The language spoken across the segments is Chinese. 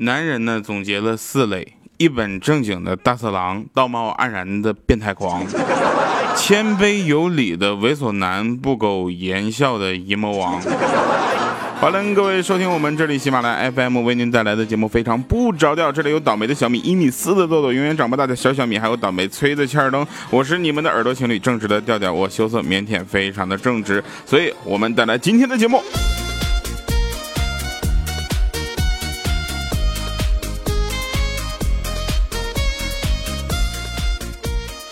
男人呢总结了四类：一本正经的大色狼，道貌岸然的变态狂，谦卑有礼的猥琐男，不苟言笑的阴谋王。欢迎各位收听我们这里喜马拉雅 FM 为您带来的节目，非常不着调。这里有倒霉的小米，一米四的豆豆，永远长不大的小小米，还有倒霉催的欠儿灯。我是你们的耳朵情侣，正直的调调，我羞涩腼腆，非常的正直，所以我们带来今天的节目。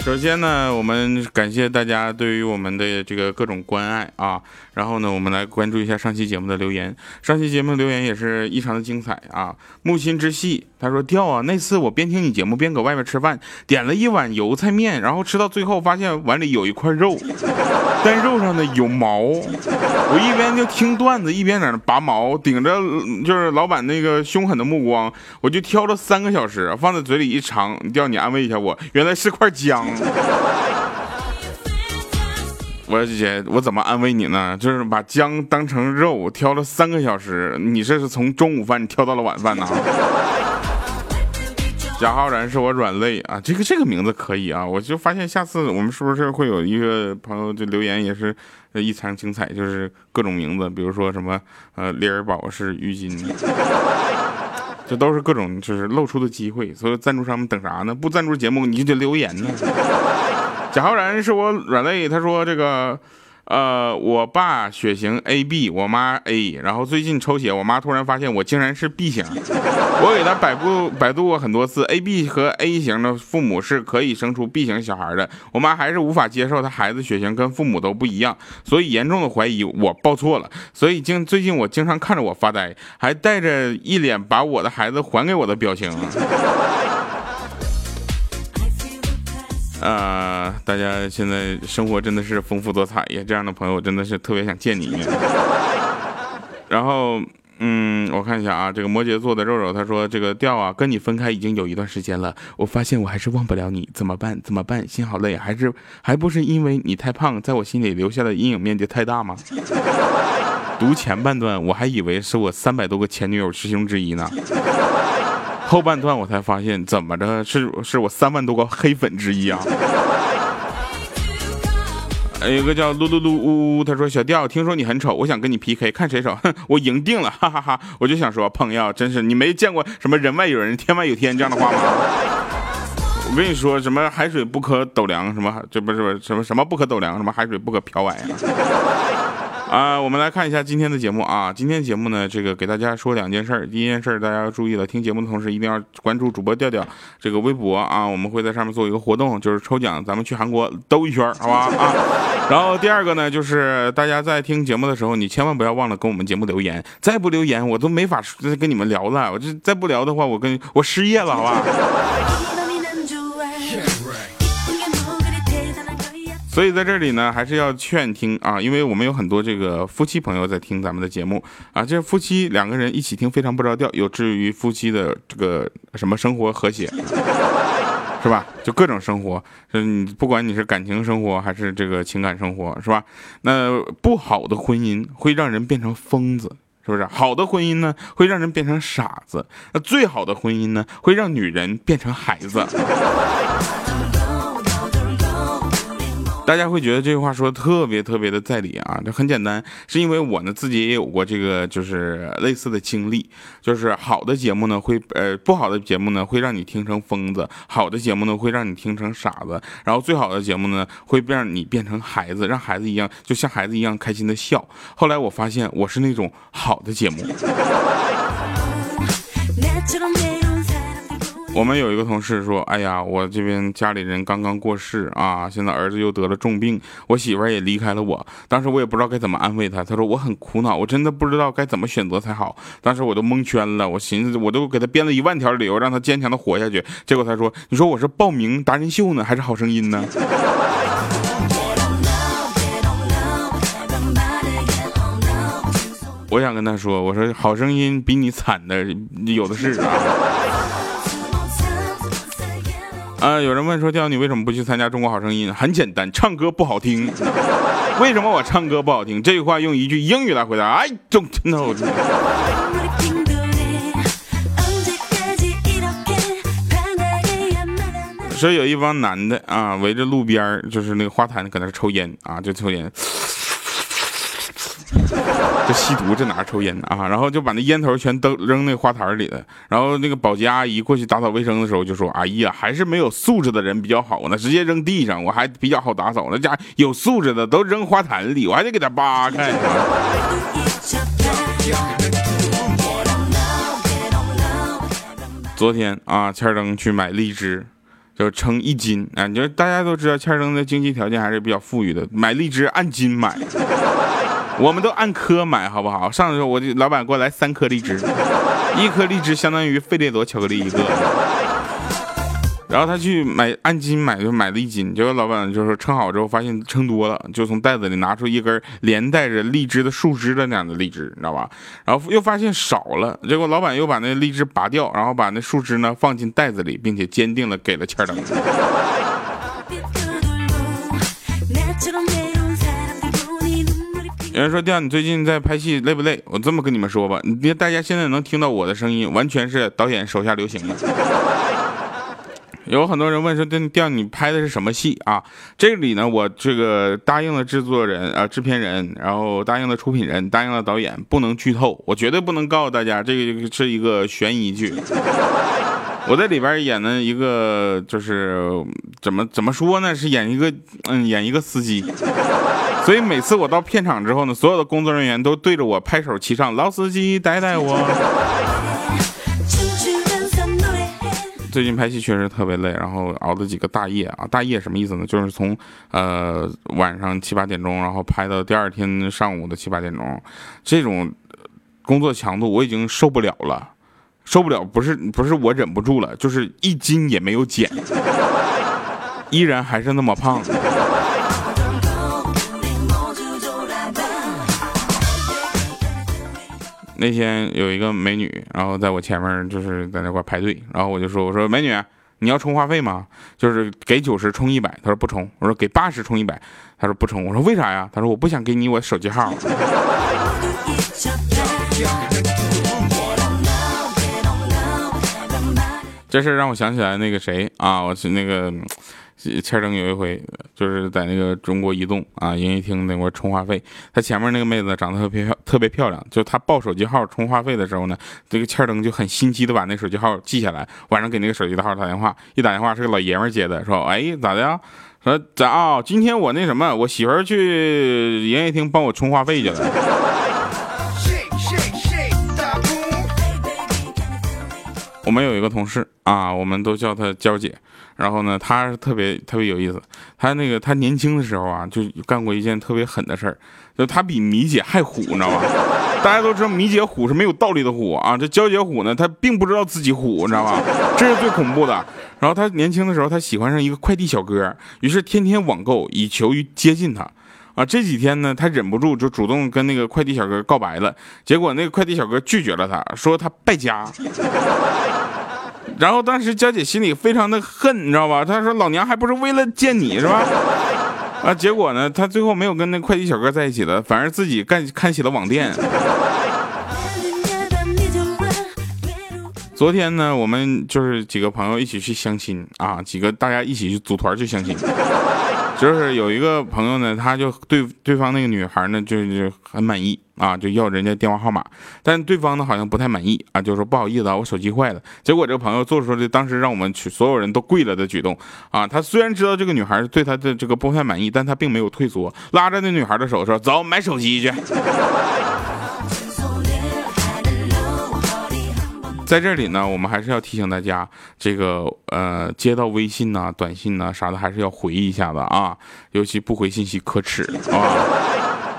首先呢，我们感谢大家对于我们的这个各种关爱啊，然后呢，我们来关注一下上期节目的留言。上期节目留言也是异常的精彩啊！木心之细他说：“掉啊，那次我边听你节目边搁外面吃饭，点了一碗油菜面，然后吃到最后发现碗里有一块肉，但肉上呢有毛。我一边就听段子，一边在那拔毛，顶着就是老板那个凶狠的目光，我就挑了三个小时，放在嘴里一尝，调你安慰一下我，原来是块姜。”我姐，我怎么安慰你呢？就是把姜当成肉挑了三个小时，你这是从中午饭挑到了晚饭呢？贾浩然是我软肋啊，这个这个名字可以啊，我就发现下次我们是不是会有一个朋友就留言也是异常精彩，就是各种名字，比如说什么呃丽尔宝是浴巾，这都是各种就是露出的机会，所以赞助商们等啥呢？不赞助节目你就得留言呢。贾浩然是我软肋，他说这个，呃，我爸血型 AB，我妈 A，然后最近抽血，我妈突然发现我竟然是 B 型，我给他百度百度过很多次，AB 和 A 型的父母是可以生出 B 型小孩的，我妈还是无法接受她孩子血型跟父母都不一样，所以严重的怀疑我报错了，所以经最近我经常看着我发呆，还带着一脸把我的孩子还给我的表情。啊，大家现在生活真的是丰富多彩呀！这样的朋友真的是特别想见你一面。然后，嗯，我看一下啊，这个摩羯座的肉肉他说：“这个调啊，跟你分开已经有一段时间了，我发现我还是忘不了你，怎么办？怎么办？心好累，还是还不是因为你太胖，在我心里留下的阴影面积太大吗？”读前半段，我还以为是我三百多个前女友师兄之一呢。后半段我才发现，怎么着是是我三万多个黑粉之一啊！有个叫噜噜噜呜呜，他说小调，听说你很丑，我想跟你 PK，看谁丑，哼，我赢定了，哈哈哈！我就想说，朋友，真是你没见过什么人外有人，天外有天这样的话吗？我跟你说，什么海水不可斗量，什么这不是什么什么不可斗量，什么海水不可漂歪啊！啊，我们来看一下今天的节目啊。今天节目呢，这个给大家说两件事儿。第一件事儿，大家要注意了，听节目的同时一定要关注主播调调这个微博啊，我们会在上面做一个活动，就是抽奖，咱们去韩国兜一圈，好吧啊。然后第二个呢，就是大家在听节目的时候，你千万不要忘了跟我们节目留言，再不留言我都没法跟你们聊了。我这再不聊的话，我跟我失业了，好吧。所以在这里呢，还是要劝听啊，因为我们有很多这个夫妻朋友在听咱们的节目啊，这夫妻两个人一起听非常不着调，有至于夫妻的这个什么生活和谐，是吧？就各种生活，嗯，不管你是感情生活还是这个情感生活，是吧？那不好的婚姻会让人变成疯子，是不是？好的婚姻呢，会让人变成傻子。那最好的婚姻呢，会让女人变成孩子。大家会觉得这句话说的特别特别的在理啊，这很简单，是因为我呢自己也有过这个就是类似的经历，就是好的节目呢会呃不好的节目呢会让你听成疯子，好的节目呢会让你听成傻子，然后最好的节目呢会让你变成孩子，让孩子一样就像孩子一样开心的笑。后来我发现我是那种好的节目。我们有一个同事说：“哎呀，我这边家里人刚刚过世啊，现在儿子又得了重病，我媳妇儿也离开了我。当时我也不知道该怎么安慰他。他说我很苦恼，我真的不知道该怎么选择才好。当时我都蒙圈了，我寻思我都给他编了一万条理由，让他坚强的活下去。结果他说：你说我是报名达人秀呢，还是好声音呢？我想跟他说，我说好声音比你惨的有的是啊。”啊有人问说刁你为什么不去参加中国好声音很简单唱歌不好听。为什么我唱歌不好听？这句话用一句英语来回答。I don't know 说有一帮男的啊围着路边就是那个花坛搁那抽烟啊就抽烟。这吸毒，这哪抽烟啊？然后就把那烟头全都扔那花坛里了。然后那个保洁阿姨过去打扫卫生的时候就说：“哎呀，还是没有素质的人比较好呢，直接扔地上，我还比较好打扫。那家有素质的都扔花坛里，我还得给他扒开。”昨天啊，千灯去买荔枝，就称一斤啊。你说大家都知道，千灯的经济条件还是比较富裕的，买荔枝按斤买。我们都按颗买，好不好？上次我就老板给我来三颗荔枝，一颗荔枝相当于费列罗巧克力一个。然后他去买按斤买，就买了一斤。结果老板就是称好之后，发现称多了，就从袋子里拿出一根连带着荔枝的树枝的那样的荔枝，你知道吧？然后又发现少了，结果老板又把那荔枝拔掉，然后把那树枝呢放进袋子里，并且坚定了给了钱儿有人说：“调，你最近在拍戏累不累？”我这么跟你们说吧，你别大家现在能听到我的声音，完全是导演手下留情的。有很多人问说：“调，你拍的是什么戏啊？”这里呢，我这个答应了制作人啊、制片人，然后答应了出品人，答应了导演，不能剧透，我绝对不能告诉大家，这个是一个悬疑剧。我在里边演的一个就是怎么怎么说呢？是演一个嗯，演一个司机。所以每次我到片场之后呢，所有的工作人员都对着我拍手齐唱：“老司机带带我。”最近拍戏确实特别累，然后熬了几个大夜啊！大夜什么意思呢？就是从呃晚上七八点钟，然后拍到第二天上午的七八点钟，这种工作强度我已经受不了了，受不了！不是不是我忍不住了，就是一斤也没有减，依然还是那么胖。那天有一个美女，然后在我前面就是在那块排队，然后我就说：“我说美女，你要充话费吗？就是给九十充一百。”她说不充。我说给八十充一百。她说不充。我说为啥呀？她说我不想给你我手机号。这事让我想起来那个谁啊，我是那个。千征有一回就是在那个中国移动啊营业厅那块充话费，他前面那个妹子长得特别漂特别漂亮，就他报手机号充话费的时候呢，这个千征就很心机的把那手机号记下来，晚上给那个手机的号打电话，一打电话是个老爷们接的，说哎咋的呀？说咋啊？今天我那什么，我媳妇去营业厅帮我充话费去了。我们有一个同事啊，我们都叫她娇姐。然后呢，她特别特别有意思。他那个他年轻的时候啊，就干过一件特别狠的事儿，就他比米姐还虎，你知道吗？大家都知道米姐虎是没有道理的虎啊，这娇姐虎呢，她并不知道自己虎，你知道吧？这是最恐怖的。然后他年轻的时候，他喜欢上一个快递小哥，于是天天网购以求于接近他。啊，这几天呢，他忍不住就主动跟那个快递小哥告白了，结果那个快递小哥拒绝了他，说他败家。然后当时佳姐心里非常的恨，你知道吧？她说：“老娘还不是为了见你是吧？” 啊，结果呢，她最后没有跟那快递小哥在一起了，反而自己干开起了网店。昨天呢，我们就是几个朋友一起去相亲啊，几个大家一起去组团去相亲。就是有一个朋友呢，他就对对方那个女孩呢，就就很满意啊，就要人家电话号码，但对方呢好像不太满意啊，就说不好意思啊，我手机坏了。结果这个朋友做出了当时让我们去所有人都跪了的举动啊，他虽然知道这个女孩对他的这个不太满意，但他并没有退缩，拉着那女孩的手说：“走，买手机去。”在这里呢，我们还是要提醒大家，这个呃，接到微信呐、短信呐啥的，还是要回一下的啊，尤其不回信息可耻啊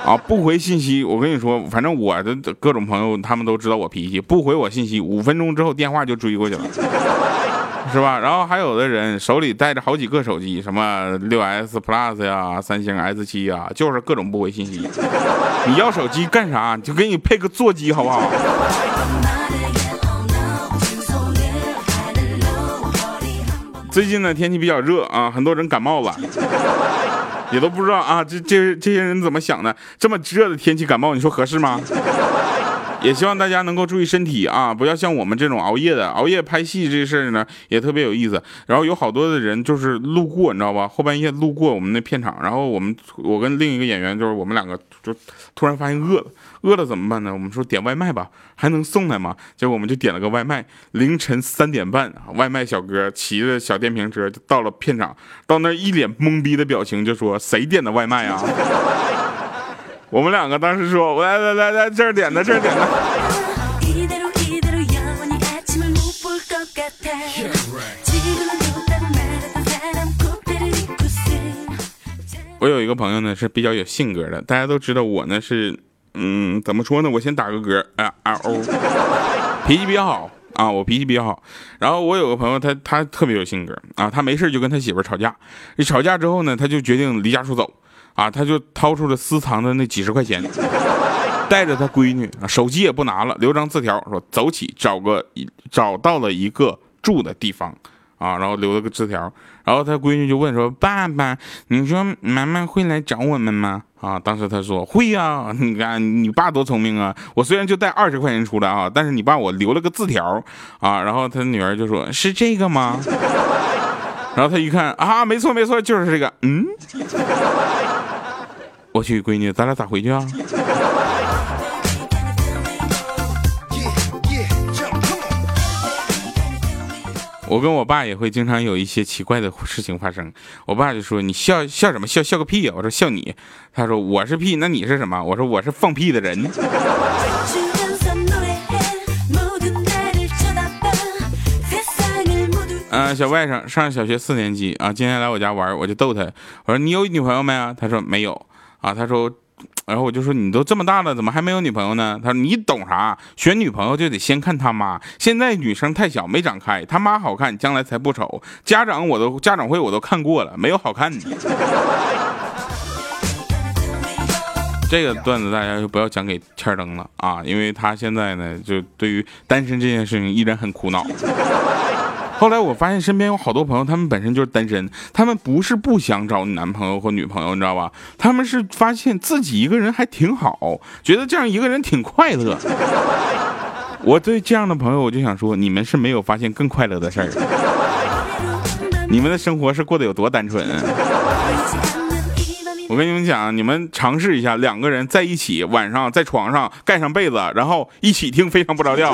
啊！不回信息，我跟你说，反正我的各种朋友他们都知道我脾气，不回我信息，五分钟之后电话就追过去了，是吧？然后还有的人手里带着好几个手机，什么六 S Plus 呀、三星 S 七呀，就是各种不回信息。你要手机干啥？就给你配个座机，好不好？最近呢，天气比较热啊，很多人感冒了，也都不知道啊，这这这些人怎么想的？这么热的天气感冒，你说合适吗？也希望大家能够注意身体啊，不要像我们这种熬夜的。熬夜拍戏这事儿呢，也特别有意思。然后有好多的人就是路过，你知道吧？后半夜路过我们那片场，然后我们我跟另一个演员，就是我们两个就突然发现饿了，饿了怎么办呢？我们说点外卖吧，还能送来吗？结果我们就点了个外卖。凌晨三点半，外卖小哥骑着小电瓶车就到了片场，到那一脸懵逼的表情，就说：“谁点的外卖啊？”我们两个当时说：“来来来来，这儿点的，这儿点的。”我有一个朋友呢，是比较有性格的。大家都知道我呢是，嗯，怎么说呢？我先打个嗝，啊啊哦，脾气比较好啊，我脾气比较好。然后我有个朋友，他他特别有性格啊，他没事就跟他媳妇吵架，一吵架之后呢，他就决定离家出走。啊，他就掏出了私藏的那几十块钱，带着他闺女，手机也不拿了，留张字条说走起，找个找到了一个住的地方，啊，然后留了个字条，然后他闺女就问说：“爸爸，你说妈妈会来找我们吗？”啊，当时他说：“会呀，你看你爸多聪明啊！我虽然就带二十块钱出来啊，但是你爸我留了个字条，啊，然后他女儿就说：是这个吗？然后他一看啊，没错没错，就是这个，嗯。”我去，闺女，咱俩咋回去啊？我跟我爸也会经常有一些奇怪的事情发生。我爸就说：“你笑笑什么？笑笑个屁呀！”我说：“笑你。”他说：“我是屁，那你是什么？”我说：“我是放屁的人。”嗯，小外甥上小学四年级啊，今天来我家玩，我就逗他，我说：“你有女朋友没啊？”他说：“没有。”啊，他说，然后我就说你都这么大了，怎么还没有女朋友呢？他说你懂啥？选女朋友就得先看他妈。现在女生太小没长开，他妈好看，将来才不丑。家长我都家长会我都看过了，没有好看的。这个段子大家就不要讲给千灯了啊，因为他现在呢，就对于单身这件事情依然很苦恼。后来我发现身边有好多朋友，他们本身就是单身，他们不是不想找男朋友或女朋友，你知道吧？他们是发现自己一个人还挺好，觉得这样一个人挺快乐。我对这样的朋友，我就想说，你们是没有发现更快乐的事儿，你们的生活是过得有多单纯？我跟你们讲，你们尝试一下，两个人在一起，晚上在床上盖上被子，然后一起听《非常不着调》。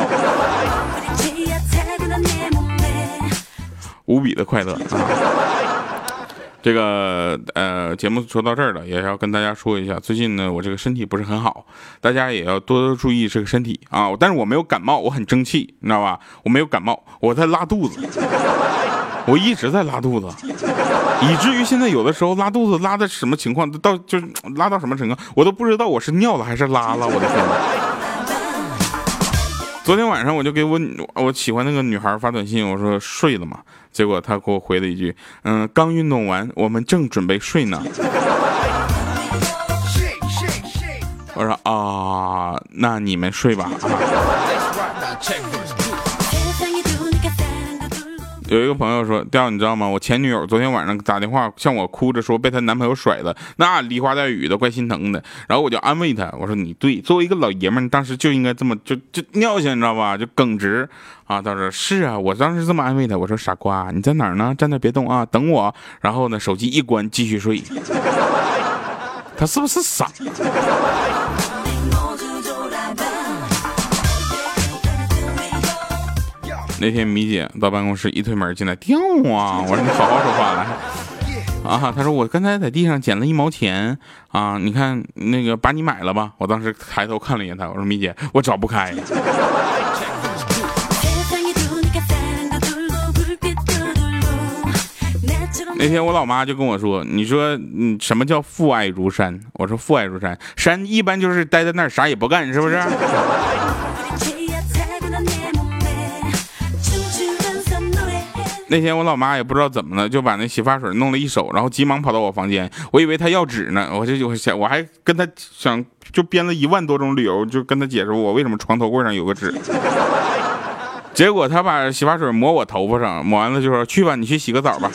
无比的快乐啊！这个呃，节目说到这儿了，也要跟大家说一下，最近呢，我这个身体不是很好，大家也要多多注意这个身体啊。但是我没有感冒，我很争气，你知道吧？我没有感冒，我在拉肚子，我一直在拉肚子，以至于现在有的时候拉肚子拉的什么情况，到就拉到什么程度，我都不知道我是尿了还是拉了，我的天！昨天晚上我就给我我喜欢那个女孩发短信，我说睡了吗？结果她给我回了一句，嗯，刚运动完，我们正准备睡呢。我说啊，那你们睡吧。有一个朋友说，调你知道吗？我前女友昨天晚上打电话向我哭着说被她男朋友甩了，那梨花带雨的，怪心疼的。然后我就安慰她，我说你对，作为一个老爷们，当时就应该这么就就尿性，你知道吧？就耿直啊。他说是啊，我当时这么安慰他，我说傻瓜，你在哪儿呢？站那别动啊，等我。然后呢，手机一关，继续睡。他是不是傻？那天米姐到办公室一推门进来，掉啊！我说你好好说话来啊！他说我刚才在地上捡了一毛钱啊！你看那个把你买了吧？我当时抬头看了一眼他，我说米姐，我找不开。那天我老妈就跟我说，你说嗯什么叫父爱如山？我说父爱如山，山一般就是待在那儿啥也不干，是不是？那天我老妈也不知道怎么了就把那洗发水弄了一手然后急忙跑到我房间我以为她要纸呢我就我想我还跟她想就编了一万多种理由就跟她解释我为什么床头柜上有个纸。结果她把洗发水抹我头发上抹完了就说去吧你去洗个澡吧。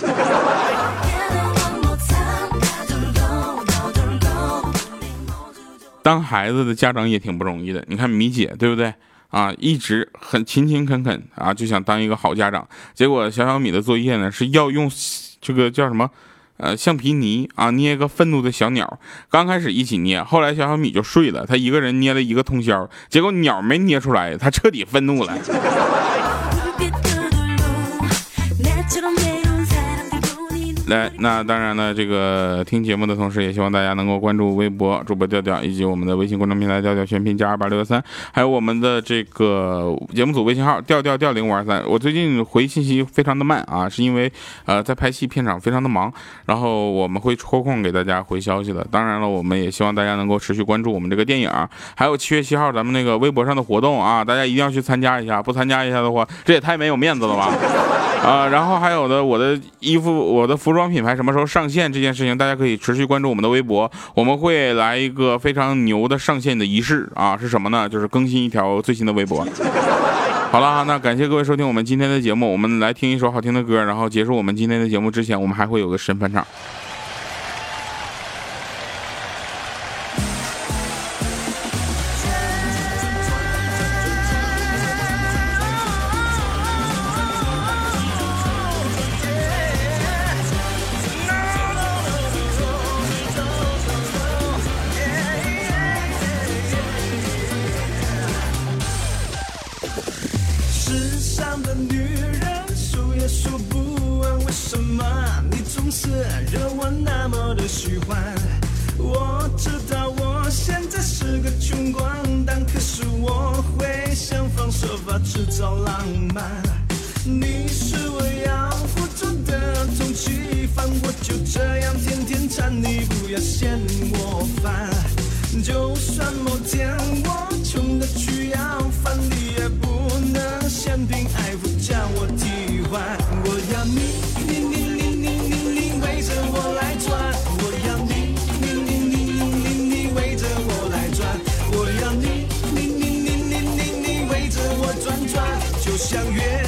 当孩子的家长也挺不容易的你看米姐对不对？啊一直很勤勤恳恳啊就想当一个好家长。结果小小米的作业呢是要用这个叫什么呃橡皮泥啊捏一个愤怒的小鸟刚开始一起捏后来小小米就睡了他一个人捏了一个通宵结果鸟没捏出来他彻底愤怒了。来那当然了这个听节目的同时也希望大家能够关注微博主播调调以及我们的微信公众平台调调全拼加二八六幺三还有我们的这个节目组微信号调调调零五二三我最近回信息非常的慢啊是因为呃在拍戏片场非常的忙然后我们会抽空给大家回消息的。当然了我们也希望大家能够持续关注我们这个电影还有七月七号咱们那个微博上的活动啊大家一定要去参加一下不参加一下的话这也太没有面子了吧。啊然后还有的我的衣服我的服装装品牌什么时候上线？这件事情大家可以持续关注我们的微博，我们会来一个非常牛的上线的仪式啊。是什么呢？就是更新一条最新的微博。好了，那感谢各位收听我们今天的节目，我们来听一首好听的歌，然后结束我们今天的节目。之前我们还会有个神返场。就这样天天缠你不要嫌我烦就算某天我穷的去要饭你也不能嫌贫爱富将我替换我要你你你你你你你围着我来转我要你你你你你你你围着我来转我要你你你你你你你围着我转转就像月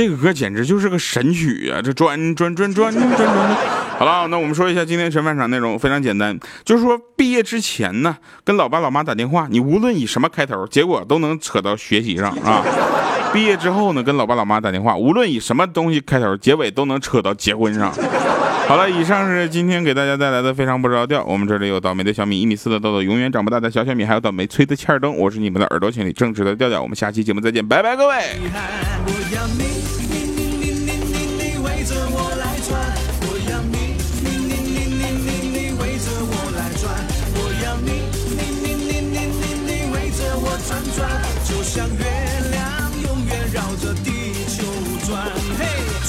这个歌简直就是个神曲啊！这转转转转转转。好了，那我们说一下今天神饭场内容，非常简单，就是说毕业之前呢，跟老爸老妈打电话，你无论以什么开头，结果都能扯到学习上啊。毕业之后呢，跟老爸老妈打电话，无论以什么东西开头，结尾都能扯到结婚上。好了，以上是今天给大家带来的非常不着调。我们这里有倒霉的小米一米四的豆豆永远长不大的小小米，还有倒霉催的欠儿灯。我是你们的耳朵群里正直的调调，我们下期节目再见，拜拜各位。